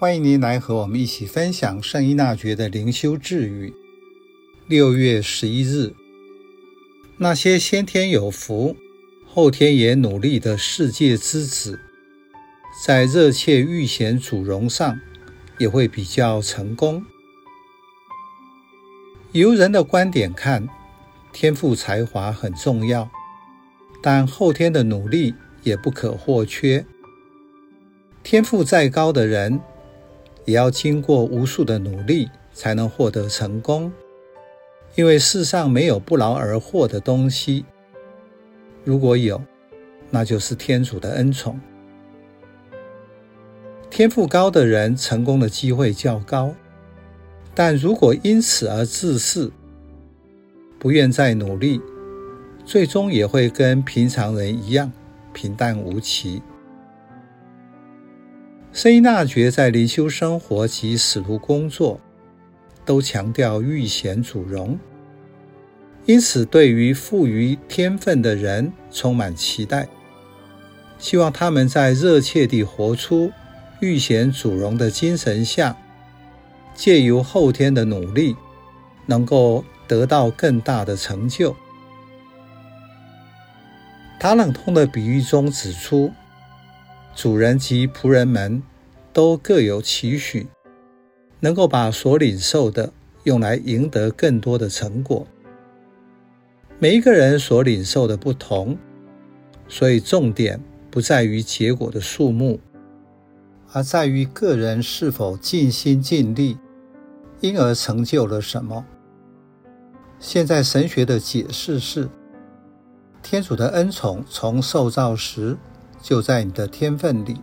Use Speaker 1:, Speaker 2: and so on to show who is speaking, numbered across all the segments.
Speaker 1: 欢迎您来和我们一起分享圣依纳爵的灵修智语。六月十一日，那些先天有福、后天也努力的世界之子，在热切欲显主荣上，也会比较成功。由人的观点看，天赋才华很重要，但后天的努力也不可或缺。天赋再高的人，也要经过无数的努力才能获得成功，因为世上没有不劳而获的东西。如果有，那就是天主的恩宠。天赋高的人成功的机会较高，但如果因此而自恃，不愿再努力，最终也会跟平常人一样平淡无奇。圣依纳爵在灵修生活及使徒工作，都强调遇险主荣，因此对于富于天分的人充满期待，希望他们在热切地活出遇险主荣的精神下，借由后天的努力，能够得到更大的成就。塔朗通的比喻中指出，主人及仆人们都各有期许，能够把所领受的用来赢得更多的成果。每一个人所领受的不同，所以重点不在于结果的数目，而在于个人是否尽心尽力，因而成就了什么。现在神学的解释是，天主的恩宠从受造时，就在你的天分里，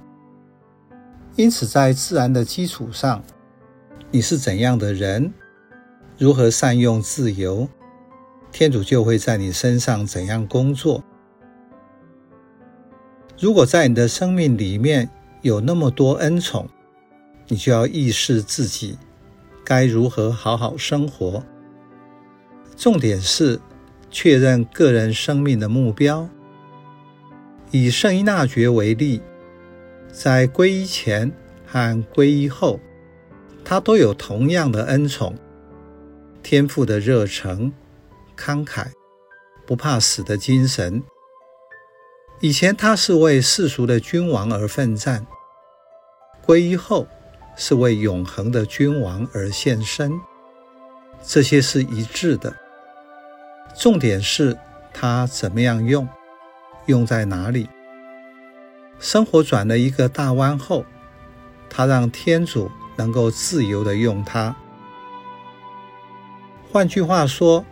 Speaker 1: 因此在自然的基础上，你是怎样的人，如何善用自由，天主就会在你身上怎样工作。如果在你的生命里面有那么多恩宠，你就要意识自己该如何好好生活。重点是确认个人生命的目标。以圣依纳爵为例，在皈依前和皈依后，他都有同样的恩宠：天赋的热诚、慷慨、不怕死的精神。以前他是为世俗的君王而奋战，皈依后是为永恒的君王而献身。这些是一致的。重点是他怎么样用。用在哪里？生活转了一个大弯后，他让天主能够自由的用它。换句话说，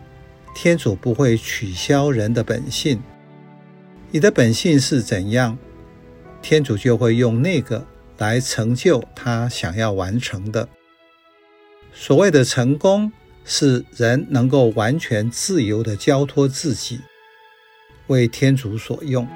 Speaker 1: 天主不会取消人的本性。你的本性是怎样，天主就会用那个来成就他想要完成的。所谓的成功，是人能够完全自由的交托自己。为天主所用。